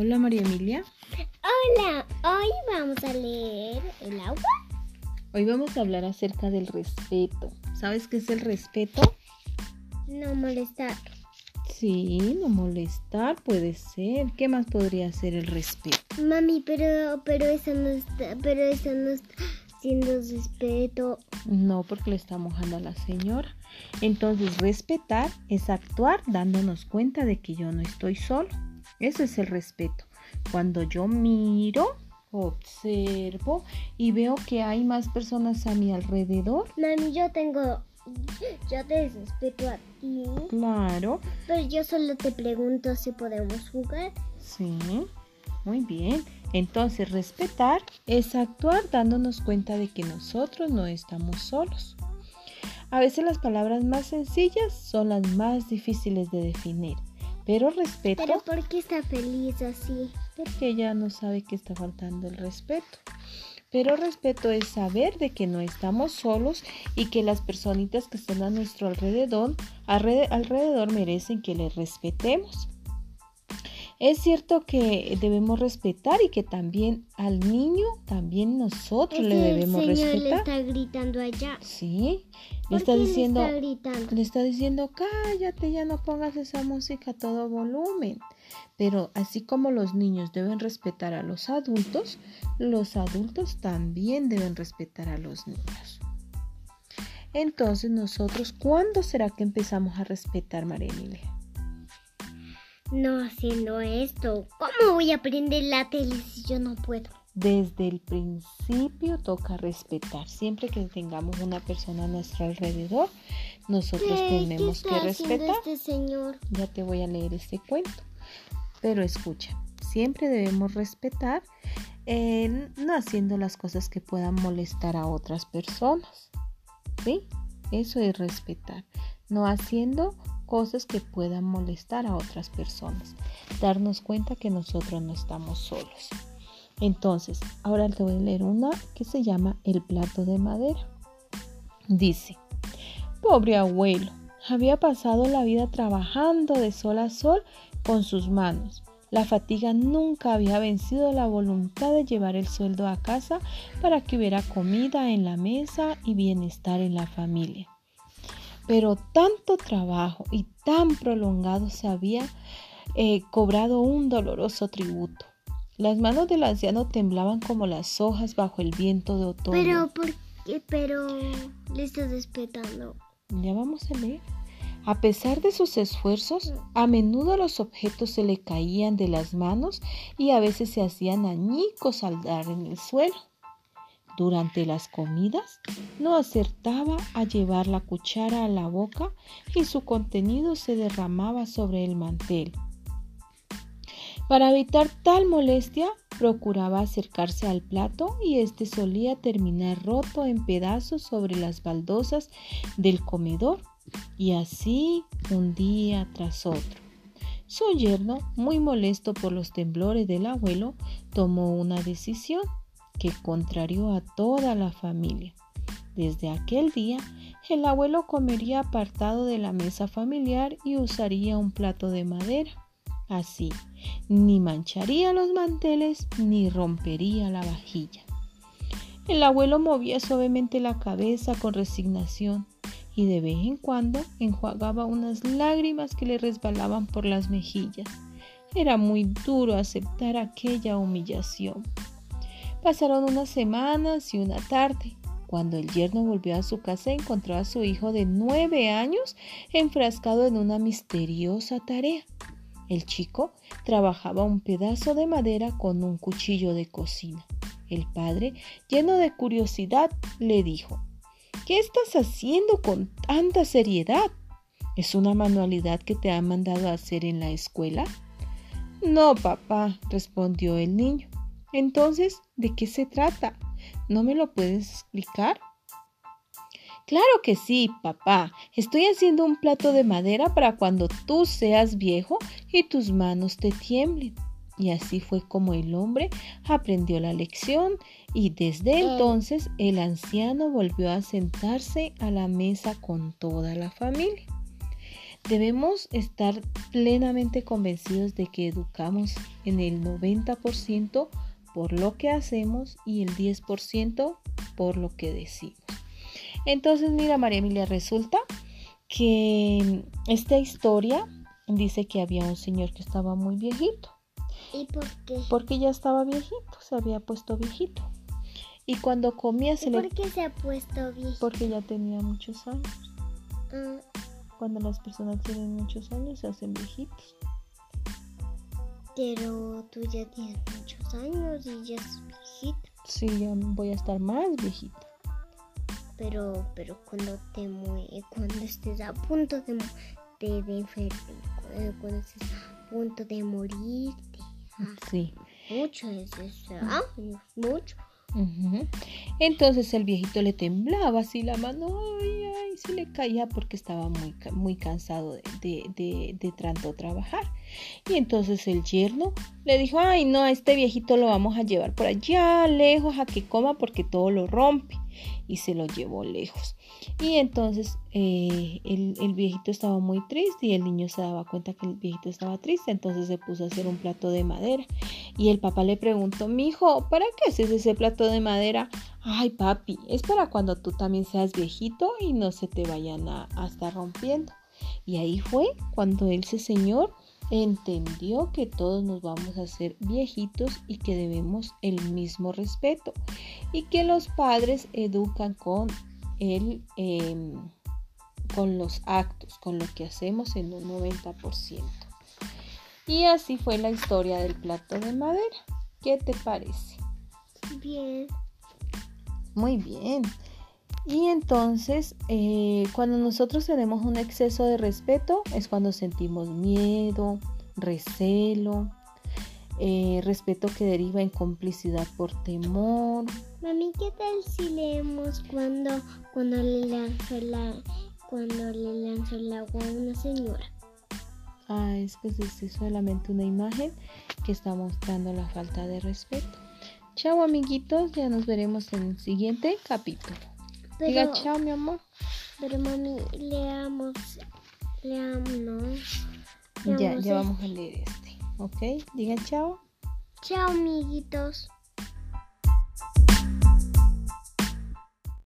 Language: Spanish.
Hola María Emilia. Hola, hoy vamos a leer el agua. Hoy vamos a hablar acerca del respeto. ¿Sabes qué es el respeto? No molestar. Sí, no molestar puede ser. ¿Qué más podría ser el respeto? Mami, pero pero eso no está, pero eso no está siendo respeto. No, porque le está mojando a la señora. Entonces, respetar es actuar dándonos cuenta de que yo no estoy solo. Eso es el respeto. Cuando yo miro, observo y veo que hay más personas a mi alrededor. Mami, yo tengo yo te respeto a ti. Claro. Pero yo solo te pregunto si podemos jugar. Sí. Muy bien. Entonces, respetar es actuar dándonos cuenta de que nosotros no estamos solos. A veces las palabras más sencillas son las más difíciles de definir, pero respeto... ¿Pero por qué está feliz así? Porque ella no sabe que está faltando el respeto. Pero respeto es saber de que no estamos solos y que las personitas que están a nuestro alrededor, alrededor merecen que les respetemos. Es cierto que debemos respetar y que también al niño, también nosotros le debemos el señor respetar. le está gritando allá. Sí, le ¿Por está diciendo, le está gritando? le está diciendo, cállate, ya no pongas esa música a todo volumen. Pero así como los niños deben respetar a los adultos, los adultos también deben respetar a los niños. Entonces nosotros, ¿cuándo será que empezamos a respetar, María Emilia? No haciendo esto. ¿Cómo voy a aprender la tele si yo no puedo? Desde el principio toca respetar. Siempre que tengamos una persona a nuestro alrededor, nosotros ¿Qué, tenemos ¿qué que está respetar. este señor? Ya te voy a leer este cuento. Pero escucha, siempre debemos respetar, eh, no haciendo las cosas que puedan molestar a otras personas. ¿Sí? Eso es respetar. No haciendo cosas que puedan molestar a otras personas. Darnos cuenta que nosotros no estamos solos. Entonces, ahora te voy a leer una que se llama El plato de madera. Dice, pobre abuelo, había pasado la vida trabajando de sol a sol con sus manos. La fatiga nunca había vencido la voluntad de llevar el sueldo a casa para que hubiera comida en la mesa y bienestar en la familia. Pero tanto trabajo y tan prolongado se había eh, cobrado un doloroso tributo. Las manos del anciano temblaban como las hojas bajo el viento de otoño. Pero, ¿por qué? Pero le estás respetando. Ya vamos a leer. A pesar de sus esfuerzos, a menudo los objetos se le caían de las manos y a veces se hacían añicos al dar en el suelo. Durante las comidas no acertaba a llevar la cuchara a la boca y su contenido se derramaba sobre el mantel. Para evitar tal molestia, procuraba acercarse al plato y éste solía terminar roto en pedazos sobre las baldosas del comedor y así un día tras otro. Su yerno, muy molesto por los temblores del abuelo, tomó una decisión que contrarió a toda la familia. Desde aquel día, el abuelo comería apartado de la mesa familiar y usaría un plato de madera. Así, ni mancharía los manteles ni rompería la vajilla. El abuelo movía suavemente la cabeza con resignación y de vez en cuando enjuagaba unas lágrimas que le resbalaban por las mejillas. Era muy duro aceptar aquella humillación. Pasaron unas semanas y una tarde. Cuando el yerno volvió a su casa encontró a su hijo de nueve años enfrascado en una misteriosa tarea. El chico trabajaba un pedazo de madera con un cuchillo de cocina. El padre, lleno de curiosidad, le dijo, ¿Qué estás haciendo con tanta seriedad? ¿Es una manualidad que te han mandado a hacer en la escuela? No, papá, respondió el niño. Entonces, ¿de qué se trata? ¿No me lo puedes explicar? Claro que sí, papá. Estoy haciendo un plato de madera para cuando tú seas viejo y tus manos te tiemblen. Y así fue como el hombre aprendió la lección y desde entonces el anciano volvió a sentarse a la mesa con toda la familia. debemos estar plenamente convencidos de que educamos en el 90% por lo que hacemos y el 10% por lo que decimos. Entonces, mira, María Emilia, resulta que esta historia dice que había un señor que estaba muy viejito. ¿Y por qué? Porque ya estaba viejito, se había puesto viejito. Y cuando comía se ¿Y le... por qué se ha puesto viejito? Porque ya tenía muchos años. Ah, Cuando las personas tienen muchos años se hacen viejitos. Pero tú ya tienes muchos años y ya es viejita. Sí, ya voy a estar más viejita. Pero, pero cuando te mue- cuando estés a punto de, de, de cuando estés a punto de morirte. Ah, Sí. mucho es eso. Ah, mucho. Ujú. Entonces el viejito le temblaba así la mano, ay, ay, se le caía porque estaba muy, muy cansado de, de, de- de tanto trabajar. Y entonces el yerno le dijo, ay, no, a este viejito lo vamos a llevar por allá lejos a que coma porque todo lo rompe. Y se lo llevó lejos. Y entonces eh, el, viejito estaba muy triste y el niño se daba cuenta que el viejito estaba triste, entonces se puso a hacer un plato de madera. Y el papá le preguntó, mi hijo, ¿para qué haces ese plato de madera? Ay, papi, es para cuando tú también seas viejito y no se te vayan a, a estar rompiendo. Y ahí fue cuando ese señor entendió que todos nos vamos a hacer viejitos y que debemos el mismo respeto y que los padres educan con el em, con los actos, con lo que hacemos en un 90%. Y así fue la historia del plato de madera. ¿Qué te parece? Bien. Muy bien. Y entonces, eh, cuando nosotros tenemos un exceso de respeto, es cuando sentimos miedo, recelo, eh, respeto que deriva en complicidad por temor. Mami, ¿qué tal si leemos cuando, cuando le lanzó la cuando le lanzó el agua a una señora? Ah, es que es solamente una imagen que está mostrando la falta de respeto. Chao amiguitos, ya nos veremos en el siguiente capítulo. Diga chao mi amor. pero mami, leamos, leamos, no. Ya, Leamos ya el- vamos a leer este. ¿Ok? Digan chao. Chao, amiguitos.